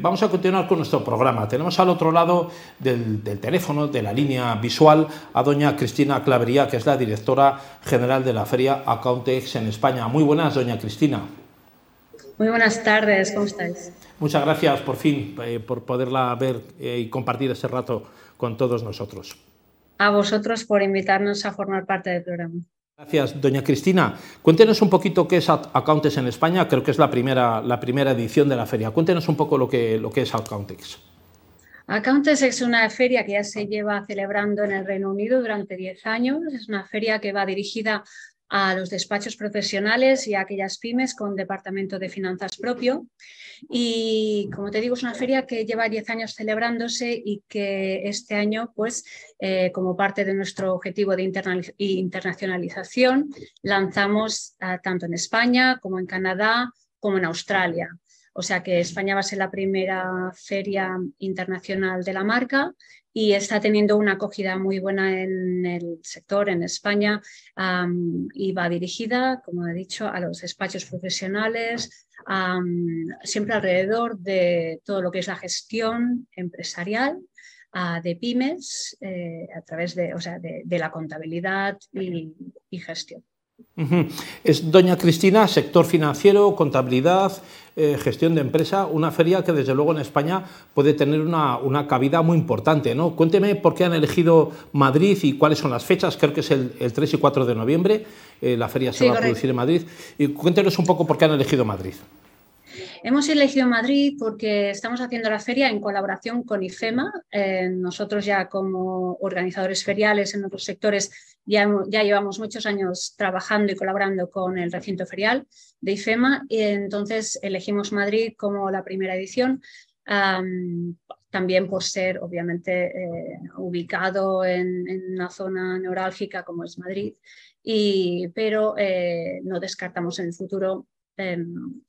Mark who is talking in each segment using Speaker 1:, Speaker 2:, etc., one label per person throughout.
Speaker 1: vamos a continuar con nuestro programa. Tenemos al otro lado del, teléfono, de la línea visual, a doña Cristina Clavería, que es la directora general de la feria Accountex en España. Muy buenas, doña Cristina.
Speaker 2: Muy buenas tardes, ¿cómo estáis?
Speaker 1: Muchas gracias por fin eh, por poderla ver eh, y compartir ese rato con todos nosotros.
Speaker 2: A vosotros por invitarnos a formar parte del programa.
Speaker 1: Gracias, doña Cristina. Cuéntenos un poquito qué es Accountex en España. Creo que es la primera, la primera edición de la feria. Cuéntenos un poco lo que, lo que es Accountex.
Speaker 2: Accountex es una feria que ya se lleva celebrando en el Reino Unido durante 10 años. Es una feria que va dirigida a los despachos profesionales y a aquellas pymes con departamento de finanzas propio. Y como te digo, es una feria que lleva 10 años celebrándose y que este año, pues, eh, como parte de nuestro objetivo de internacionalización, lanzamos ah, tanto en España como en Canadá como en Australia. O sea que España va a ser la primera feria internacional de la marca y está teniendo una acogida muy buena en el sector en España y va dirigida, como he dicho, a los despachos profesionales, siempre alrededor de todo lo que es la gestión empresarial de pymes eh, a través de, o sea, de, la contabilidad y gestión.
Speaker 1: Es Doña Cristina, sector financiero, contabilidad, eh, gestión de empresa, una feria que desde luego en España puede tener una, cabida muy importante. ¿no? Cuénteme por qué han elegido Madrid y cuáles son las fechas, creo que es el, 3 y 4 de noviembre, eh, la feria se va a producir en Madrid. Y cuéntenos un poco por qué han elegido Madrid.
Speaker 2: Hemos elegido Madrid porque estamos haciendo la feria en colaboración con IFEMA. Eh, nosotros ya como organizadores feriales en otros sectores ya, llevamos muchos años trabajando y colaborando con el recinto ferial de IFEMA y entonces elegimos Madrid como la primera edición. también por ser obviamente eh, ubicado en, una zona neurálgica como es Madrid, y, pero eh, no descartamos en el futuro em,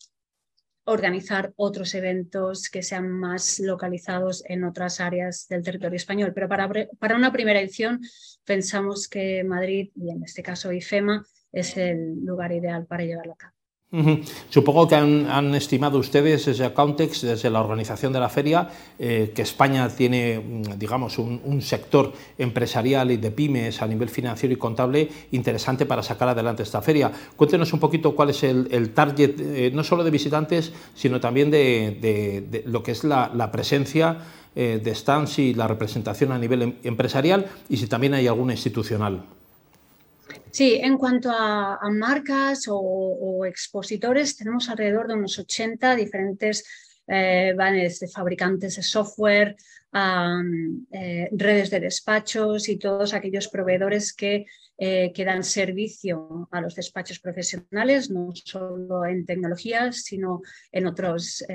Speaker 2: organizar otros eventos que sean más localizados en otras áreas del territorio español. Pero para, para una primera edición pensamos que Madrid, y en este caso IFEMA, es el lugar ideal para llevarlo a cabo.
Speaker 1: Supongo que han, estimado ustedes desde Accountex, desde la organización de la feria, eh, que España tiene, mm, digamos, un, sector empresarial y de pymes a nivel financiero y contable interesante para sacar adelante esta feria. Cuéntenos un poquito cuál es el, target, eh, no solo de visitantes, sino también de, lo que es la, presencia eh, de stands y la representación a nivel em, empresarial y si también hay alguna institucional.
Speaker 2: Sí, en cuanto a, marcas o, expositores, tenemos alrededor de unos 80 diferentes eh, de fabricantes de software, eh, redes de despachos y todos aquellos proveedores que, eh, que, dan servicio a los despachos profesionales, no solo en tecnologías, sino en, otros,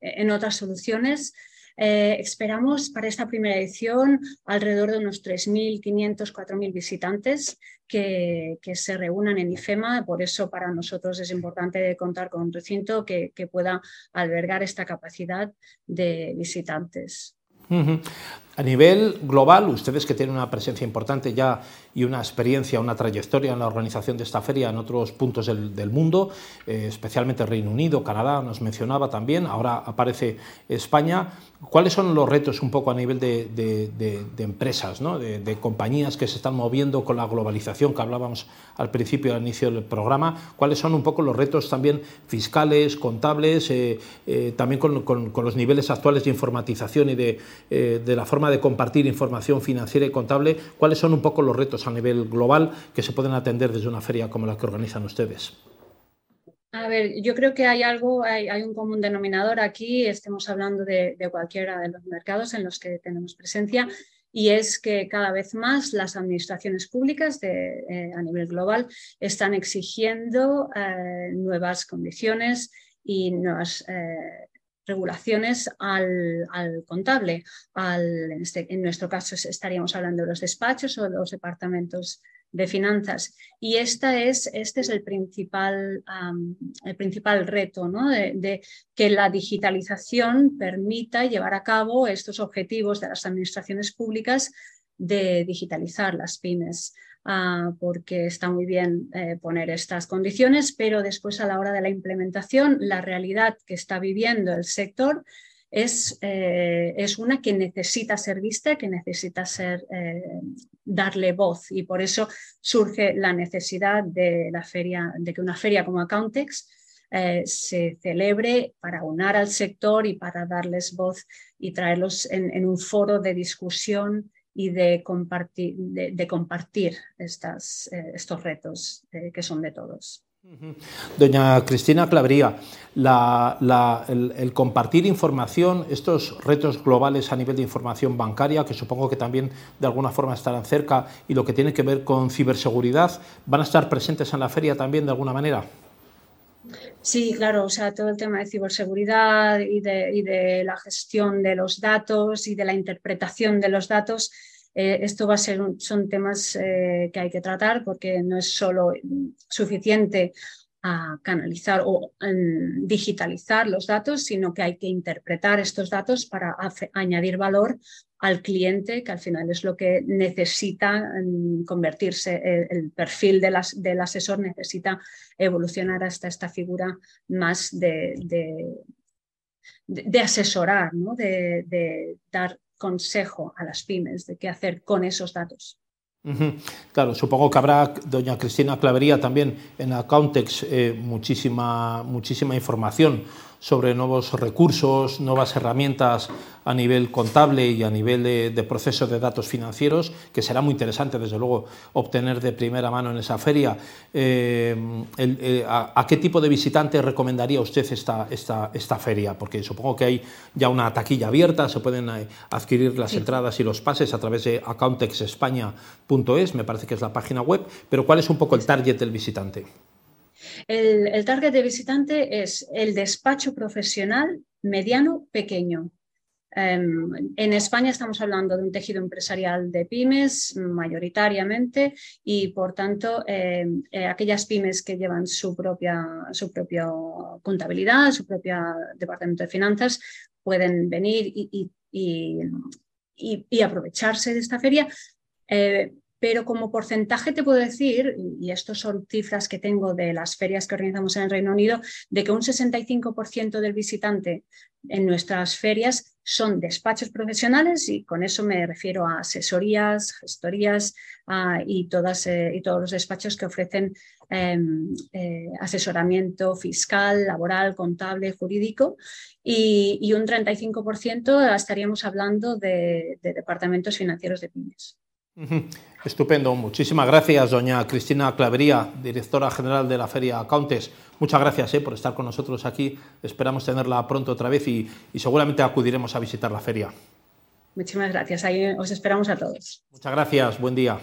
Speaker 2: en otras soluciones. Eh, esperamos para esta primera edición alrededor de unos 3.500, 4.000 visitantes que, se reúnan en IFEMA. Por eso para nosotros es importante contar con un recinto que pueda albergar esta capacidad de visitantes.
Speaker 1: A nivel global, ustedes que tienen una presencia importante ya y una experiencia, una trayectoria en la organización de esta feria en otros puntos del, mundo, eh, especialmente Reino Unido, Canadá, nos mencionaba también, ahora aparece España. ¿Cuáles son los retos un poco a nivel de, empresas, de, compañías que se están moviendo con la globalización que hablábamos al principio, al inicio del programa? ¿Cuáles son un poco los retos también fiscales, contables, eh, eh, también con, con, los niveles actuales de informatización y de, de la forma de compartir información financiera y contable, ¿cuáles son un poco los retos a nivel global que se pueden atender desde una feria como la que organizan ustedes?
Speaker 2: A ver, yo creo que hay algo, hay, un común denominador aquí, estemos hablando de, cualquiera de los mercados en los que tenemos presencia, y es que cada vez más las administraciones públicas eh, a nivel global están exigiendo eh, nuevas condiciones y nuevas eh, regulaciones al, contable. Este, en, nuestro caso estaríamos hablando de los despachos o los departamentos de finanzas. Y esta es, este es el principal, el principal reto, ¿no? de, que la digitalización permita llevar a cabo estos objetivos de las administraciones públicas de digitalizar las pymes. Ah, porque está muy bien eh, poner estas condiciones, pero después a la hora de la implementación, la realidad que está viviendo el sector es, eh, es una que necesita ser vista, que necesita ser, eh, darle voz y por eso surge la necesidad de, la feria, de que una feria como Accountex se celebre para unar al sector y para darles voz y traerlos en, un foro de discusión y de compartir, de, compartir estas, estos retos que son de todos.
Speaker 1: Doña Cristina Clavería, el, compartir información, estos retos globales a nivel de información bancaria, que supongo que también de alguna forma estarán cerca, y lo que tiene que ver con ciberseguridad, ¿van a estar presentes en la feria también de alguna manera?
Speaker 2: Sí, claro, o sea, todo el tema de ciberseguridad y de la gestión de los datos y de la interpretación de los datos eh, esto va a ser son temas eh, que hay que tratar porque no es solo suficiente a canalizar o digitalizar los datos, sino que hay que interpretar estos datos para añadir valor al cliente, que al final es lo que necesita mm, convertirse, el, perfil del asesor necesita evolucionar hasta esta figura más de, de, asesorar, ¿no? de, dar consejo a las pymes de qué hacer con esos datos.
Speaker 1: Claro, supongo que habrá, doña Cristina Clavería, también en Accountex eh, muchísima, muchísima información sobre nuevos recursos, nuevas herramientas a nivel contable y a nivel de, procesos de datos financieros, que será muy interesante, desde luego, obtener de primera mano en esa feria. Eh, eh, a, qué tipo de visitante recomendaría usted esta, esta, esta, feria? Porque supongo que hay ya una taquilla abierta, se pueden eh, adquirir las entradas y los pases a través de accountexespaña.es, me parece que es la página web, pero ¿cuál es un poco el target del visitante?
Speaker 2: El, target de visitante es el despacho profesional mediano pequeño. Em, en España estamos hablando de un tejido empresarial de pymes mayoritariamente y por tanto em, eh, aquellas pymes que llevan su propia, su propia contabilidad, su propio departamento de finanzas pueden venir y, aprovecharse de esta feria. Eh, pero como porcentaje te puedo decir, y estas son cifras que tengo de las ferias que organizamos en el Reino Unido, de que un 65% del visitante en nuestras ferias son despachos profesionales y con eso me refiero a asesorías, gestorías eh, y todos los despachos que ofrecen em, eh, asesoramiento fiscal, laboral, contable, jurídico y, un 35% estaríamos hablando de departamentos financieros de pymes.
Speaker 1: Estupendo, muchísimas gracias, doña Cristina Clavería, directora general de la Feria Accountes. Muchas gracias eh, por estar con nosotros aquí. Esperamos tenerla pronto otra vez y, y seguramente acudiremos a visitar la feria.
Speaker 2: Muchísimas gracias, ahí os esperamos a todos.
Speaker 1: Muchas gracias, buen día.